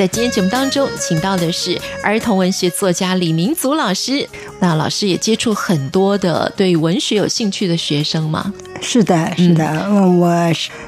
在今天节目当中，请到的是儿童文学作家李明祖老师。那老师也接触很多的对文学有兴趣的学生吗？是的，是的。嗯，我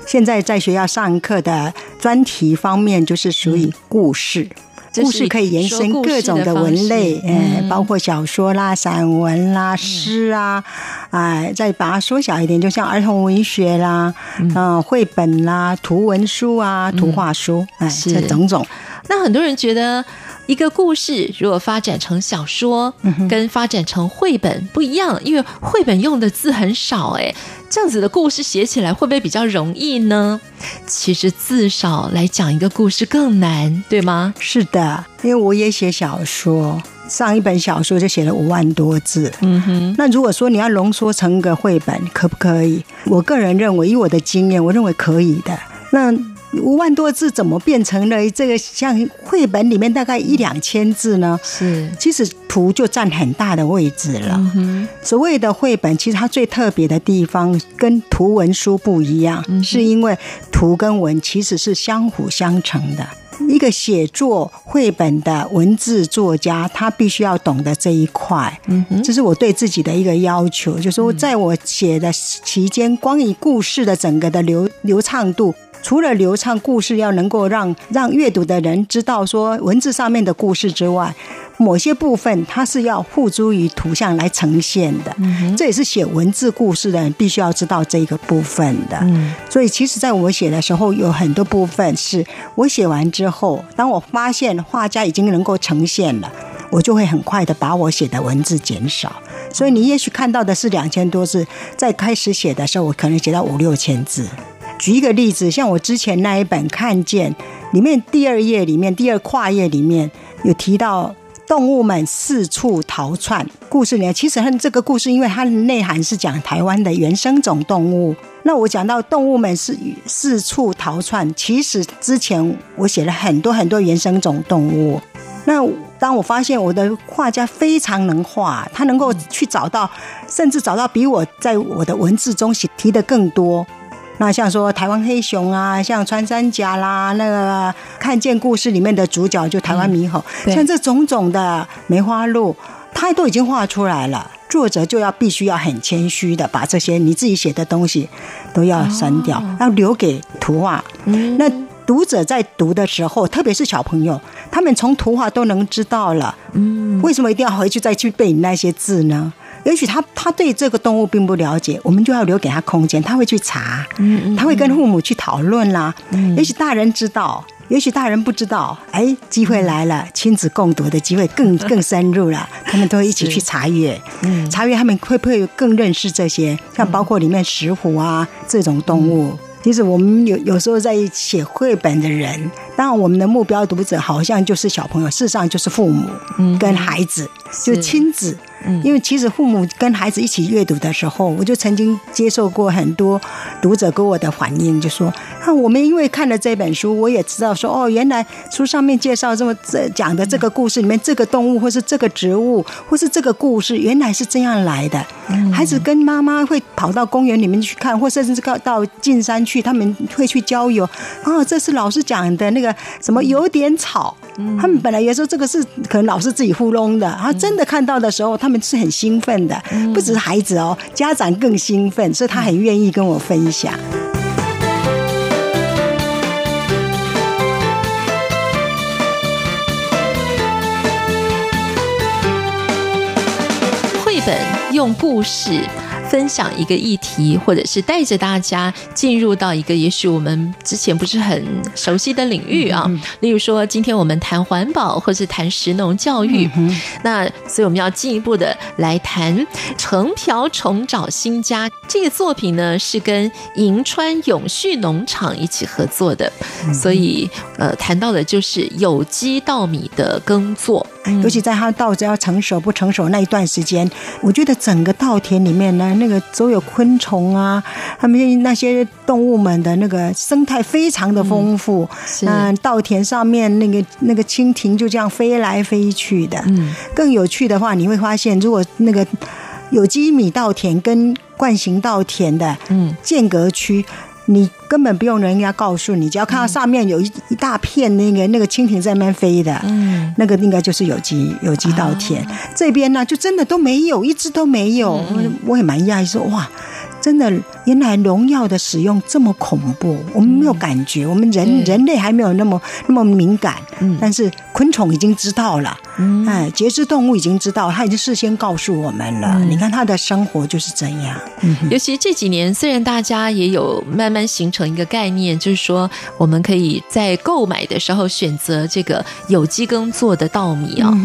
现在在学校上课的专题方面就是属于故事。故事可以延伸各种的文类，嗯，包括小说啦、散文啦、诗啊，哎，再把它缩小一点，就像儿童文学啦，嗯，绘本啦、图文书啊、图画书，哎，这种种。那很多人觉得，一个故事如果发展成小说，跟发展成绘本不一样，因为绘本用的字很少，哎。这样子的故事写起来会不会比较容易呢？其实字少来讲一个故事更难，对吗？是的，因为我也写小说，上一本小说就写了五万多字。嗯哼，那如果说你要浓缩成个绘本，可不可以？我个人认为，以我的经验，我认为可以的。那五万多字怎么变成了这个像绘本里面大概一两千字呢？是，其实图就占很大的位置了。嗯、所谓的绘本，其实它最特别的地方跟图文书不一样，嗯、是因为图跟文其实是相辅相成的。一个写作绘本的文字作家，他必须要懂得这一块。嗯哼，这是我对自己的一个要求，就是说，在我写的期间，光以故事的整个的流流畅度。除了流畅故事要能够让让阅读的人知道说文字上面的故事之外，某些部分它是要付诸于图像来呈现的。嗯，这也是写文字故事的人必须要知道这个部分的。嗯，所以其实在我写的时候，有很多部分是我写完之后，当我发现画家已经能够呈现了，我就会很快的把我写的文字减少。所以你也许看到的是两千多字，在开始写的时候，我可能写到五六千字。举一个例子，像我之前那一本《看见》里面第二页里面第二跨页里面有提到动物们四处逃窜。故事里面其实它这个故事，因为它的内涵是讲台湾的原生种动物。那我讲到动物们是四处逃窜，其实之前我写了很多很多原生种动物。那当我发现我的画家非常能画，他能够去找到，甚至找到比我在我的文字中写提的更多。那像说台湾黑熊啊，像穿山甲啦，那个看见故事里面的主角就台湾猕猴，嗯、像这种种的梅花鹿，它都已经画出来了。作者就要必须要很谦虚的把这些你自己写的东西都要删掉，哦、要留给图画。嗯、那读者在读的时候，特别是小朋友，他们从图画都能知道了。嗯，为什么一定要回去再去背你那些字呢？也许他他对这个动物并不了解，我们就要留给他空间，他会去查，他会跟父母去讨论啦。也许大人知道，也许大人不知道。哎，机会来了，亲子共读的机会更 更深入了，他们都会一起去查阅，查阅他们会不会更认识这些？像包括里面石虎啊这种动物。其实我们有有时候在写绘本的人，当然我们的目标读者好像就是小朋友，事实上就是父母跟孩子，就亲子。因为其实父母跟孩子一起阅读的时候，我就曾经接受过很多读者给我的反应，就说：啊，我们因为看了这本书，我也知道说，哦，原来书上面介绍这么这讲的这个故事里面，这个动物或是这个植物或是这个故事，原来是这样来的。孩子跟妈妈会跑到公园里面去看，或甚至到到进山去，他们会去郊游。哦，这是老师讲的那个什么有点草。他们本来也说这个是可能老师自己糊弄的，啊，真的看到的时候，他们是很兴奋的，不只是孩子哦，家长更兴奋，所以他很愿意跟我分享。绘本用故事。分享一个议题，或者是带着大家进入到一个也许我们之前不是很熟悉的领域啊。例如说，今天我们谈环保，或是谈食农教育，那所以我们要进一步的来谈“成瓢虫找新家”这个作品呢，是跟银川永续农场一起合作的，所以呃，谈到的就是有机稻米的耕作。尤其在它稻子要成熟不成熟那一段时间，我觉得整个稻田里面呢，那个所有昆虫啊，他们那些动物们的那个生态非常的丰富。嗯，稻田上面那个那个蜻蜓就这样飞来飞去的。嗯，更有趣的话，你会发现，如果那个有机米稻田跟惯行稻田的嗯间隔区。你根本不用人家告诉你，只要看到上面有一一大片那个那个蜻蜓在那边飞的，嗯，那个应该就是有机有机稻田。这边呢，就真的都没有，一只都没有。嗯、我也蛮讶异，说哇。真的，原来农药的使用这么恐怖，我们没有感觉，我们人人类还没有那么那么敏感，但是昆虫已经知道了，哎，节肢动物已经知道，它已经事先告诉我们了。你看它的生活就是这样。尤其这几年，虽然大家也有慢慢形成一个概念，就是说我们可以在购买的时候选择这个有机耕作的稻米啊，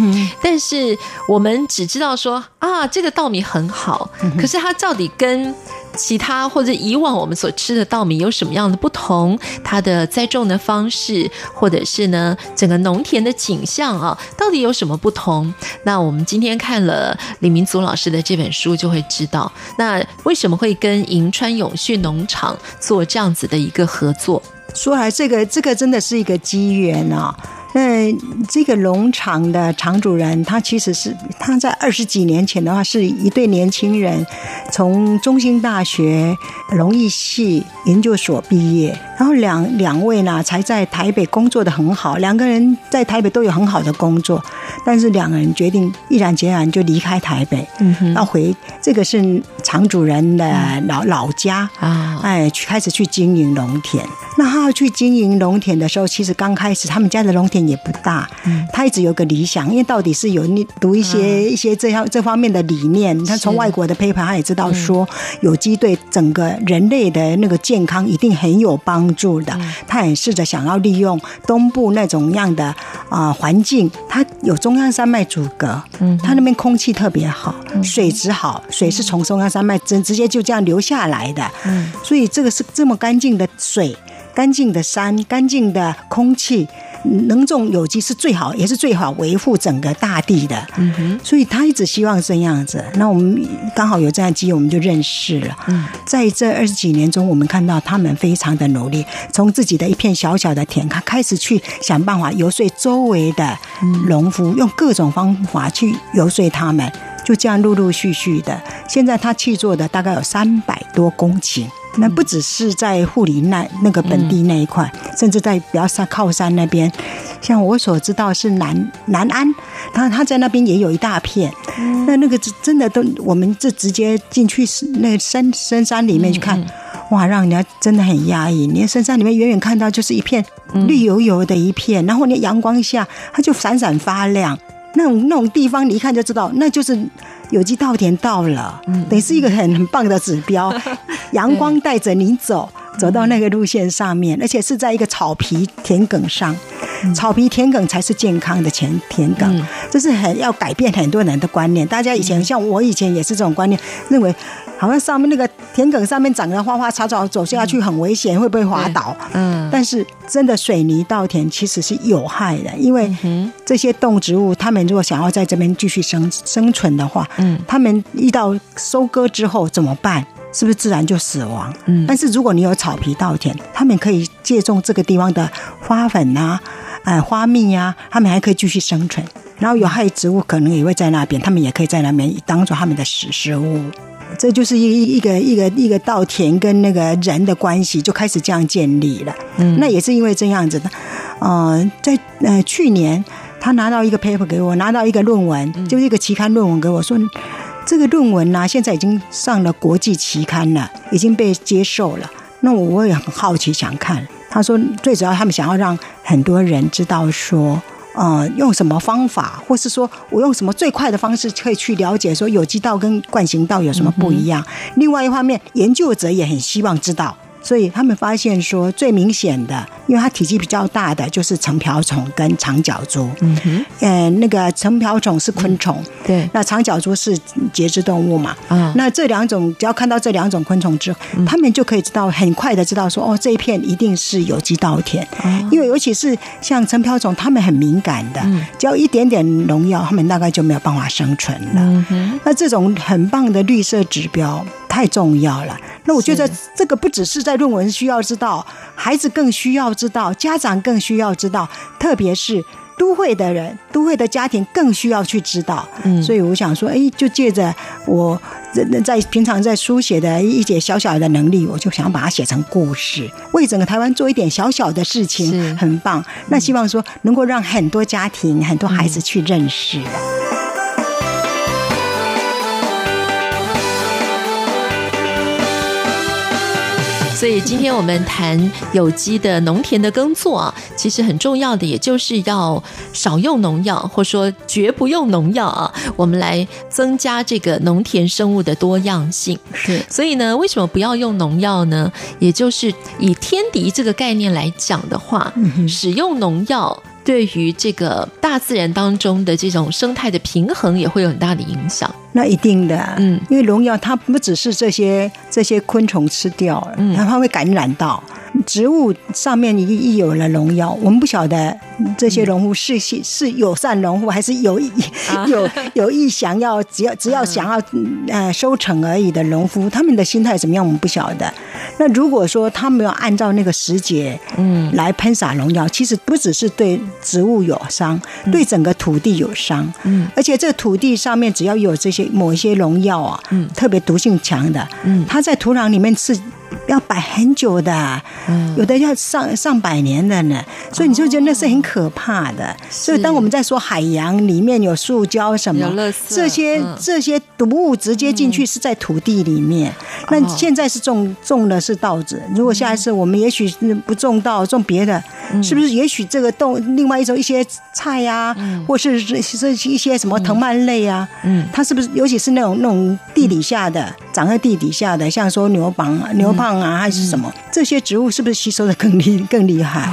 但是我们只知道说啊，这个稻米很好，可是它到底跟其他或者以往我们所吃的稻米有什么样的不同？它的栽种的方式，或者是呢整个农田的景象啊，到底有什么不同？那我们今天看了李明祖老师的这本书，就会知道，那为什么会跟银川永续农场做这样子的一个合作？说来，这个这个真的是一个机缘啊。那这个农场的场主人，他其实是他在二十几年前的话，是一对年轻人，从中兴大学农艺系研究所毕业，然后两两位呢才在台北工作的很好，两个人在台北都有很好的工作，但是两个人决定毅然决然就离开台北，嗯哼，要回这个是场主人的老老家啊，哎，去开始去经营农田。那他要去经营农田的时候，其实刚开始他们家的农田。也不大，他一直有个理想，因为到底是有你读一些一些这样这方面的理念。他从外国的 paper 他也知道说，有机对整个人类的那个健康一定很有帮助的。他也试着想要利用东部那种样的啊环境，它有中央山脉阻隔，嗯它那边空气特别好，水质好，水是从中央山脉直直接就这样流下来的，嗯所以这个是这么干净的水、干净的山、干净的空气。能种有机是最好，也是最好维护整个大地的。嗯哼，所以他一直希望这样子。那我们刚好有这样机会，我们就认识了。嗯，在这二十几年中，我们看到他们非常的努力，从自己的一片小小的田，他开始去想办法游说周围的农夫，用各种方法去游说他们，就这样陆陆续续的。现在他去做的大概有三百多公顷。那不只是在护理那那个本地那一块，甚至在比较山靠山那边，像我所知道是南南安，他他在那边也有一大片。那那个真的都，我们这直接进去那个深深山里面去看，哇，让人家真的很压抑。你在深山里面远远看到就是一片绿油油的一片，然后你阳光下它就闪闪发亮，那种那种地方你一看就知道，那就是。有机稻田到了，嗯等于是一个很很棒的指标。阳光带着你走，走到那个路线上面，而且是在一个草皮田埂上，草皮田埂才是健康的田田埂。这是很要改变很多人的观念。大家以前像我以前也是这种观念，认为。好像上面那个田埂上面长的花花草草，走下去很危险，会不会滑倒？嗯，但是真的水泥稻田其实是有害的，因为这些动植物，它们如果想要在这边继续生生存的话，嗯，它们遇到收割之后怎么办？是不是自然就死亡？嗯，但是如果你有草皮稻田，它们可以借种这个地方的花粉啊，呃，花蜜呀，它们还可以继续生存。然后有害植物可能也会在那边，它们也可以在那边当做它们的食食物。这就是一一个一个一个稻田跟那个人的关系就开始这样建立了。嗯，那也是因为这样子的。呃，在呃去年，他拿到一个 paper 给我，拿到一个论文，就是一个期刊论文给我说，这个论文呢、啊，现在已经上了国际期刊了，已经被接受了。那我也很好奇，想看。他说，最主要他们想要让很多人知道说。呃，用什么方法，或是说我用什么最快的方式可以去了解说有机稻跟惯行稻有什么不一样？嗯、另外一方面，研究者也很希望知道。所以他们发现说，最明显的，因为它体积比较大的，就是长瓢虫跟长脚蛛。嗯哼，呃，那个长瓢虫是昆虫，嗯、对，那长脚蛛是节肢动物嘛。啊，那这两种只要看到这两种昆虫之后，嗯、他们就可以知道很快的知道说，哦，这一片一定是有机稻田。哦、因为尤其是像长瓢虫，它们很敏感的，嗯、只要一点点农药，它们大概就没有办法生存了。嗯哼，那这种很棒的绿色指标。太重要了。那我觉得这个不只是在论文需要知道，孩子更需要知道，家长更需要知道，特别是都会的人、都会的家庭更需要去知道。嗯，所以我想说，哎，就借着我在平常在书写的一点小小的能力，我就想把它写成故事，为整个台湾做一点小小的事情，很棒。那希望说能够让很多家庭、很多孩子去认识。所以今天我们谈有机的农田的耕作啊，其实很重要的，也就是要少用农药，或说绝不用农药啊，我们来增加这个农田生物的多样性。是，所以呢，为什么不要用农药呢？也就是以天敌这个概念来讲的话，使用农药。对于这个大自然当中的这种生态的平衡，也会有很大的影响。那一定的，嗯，因为农药它不只是这些这些昆虫吃掉了，嗯，它会感染到。植物上面一一有了农药，我们不晓得这些农夫是是友善农夫，还是有意有有意想要只要只要想要呃收成而已的农夫，他们的心态怎么样，我们不晓得。那如果说他没有按照那个时节嗯来喷洒农药，其实不只是对植物有伤，对整个土地有伤。嗯，而且这土地上面只要有这些某一些农药啊，嗯，特别毒性强的，嗯，它在土壤里面是。要摆很久的，有的要上上百年的呢，所以你就觉得那是很可怕的。所以当我们在说海洋里面有塑胶什么，这些这些毒物直接进去是在土地里面。那现在是种种的是稻子，如果下一次我们也许不种稻，种别的，是不是？也许这个动另外一种一些菜呀，或是是一些什么藤蔓类啊，嗯，它是不是？尤其是那种那种地底下的，长在地底下的，像说牛蒡、牛蒡。啊，还是什么？这些植物是不是吸收的更厉更厉害？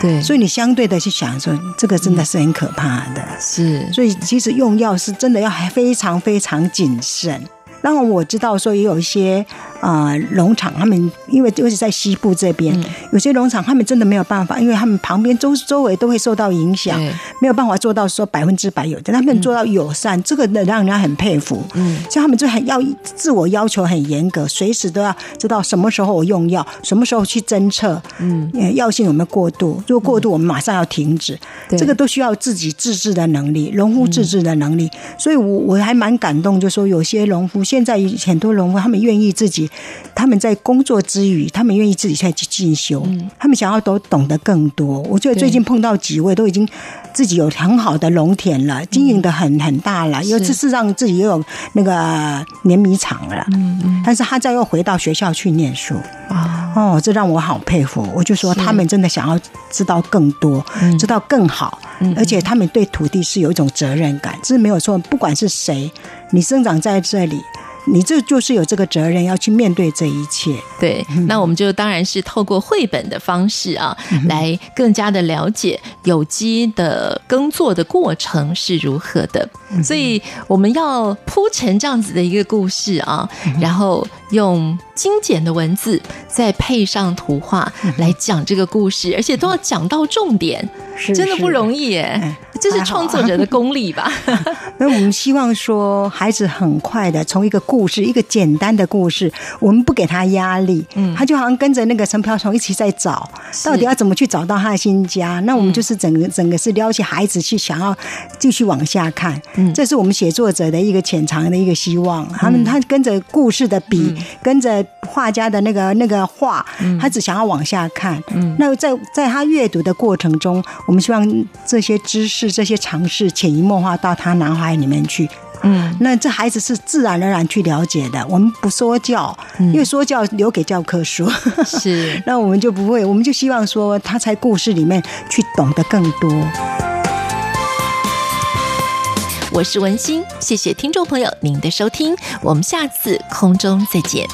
对，所以你相对的去想说，这个真的是很可怕的。是，所以其实用药是真的要非常非常谨慎。当然我知道说也有一些。啊，农场他们因为就是在西部这边，有些农场他们真的没有办法，因为他们旁边周周围都会受到影响，没有办法做到说百分之百有，但他们做到友善，这个能让人家很佩服。嗯，像他们就很要自我要求很严格，随时都要知道什么时候我用药，什么时候去侦测，嗯，药性有没有过度，如果过度，我们马上要停止。这个都需要自己自制的能力，农夫自制的能力。所以我我还蛮感动，就说有些农夫现在很多农夫他们愿意自己。他们在工作之余，他们愿意自己再去进修，嗯、他们想要都懂得更多。我觉得最近碰到几位都已经自己有很好的农田了，经营的很很大了，因为这是让自己又有那个碾米厂了。嗯嗯，但是他再又回到学校去念书啊，哦，这让我好佩服。我就说他们真的想要知道更多，是知道更好，而且他们对土地是有一种责任感，这是没有错。不管是谁，你生长在这里。你这就是有这个责任要去面对这一切。对，那我们就当然是透过绘本的方式啊，来更加的了解有机的耕作的过程是如何的。所以我们要铺成这样子的一个故事啊，然后用精简的文字，再配上图画来讲这个故事，而且都要讲到重点，真的不容易耶。这是创作者的功力吧？那我们希望说，孩子很快的从一个故事，一个简单的故事，我们不给他压力，嗯，他就好像跟着那个陈瓢虫一起在找，到底要怎么去找到他的新家？那我们就是整个整个是撩起孩子去想要继续往下看，嗯，这是我们写作者的一个潜藏的一个希望。他们他跟着故事的笔，跟着画家的那个那个画，他只想要往下看。嗯，那在在他阅读的过程中，我们希望这些知识。这些尝试潜移默化到他脑海里面去，嗯，那这孩子是自然而然去了解的。我们不说教，因为说教留给教科书，是，那我们就不会，我们就希望说他在故事里面去懂得更多。我是文心，谢谢听众朋友您的收听，我们下次空中再见。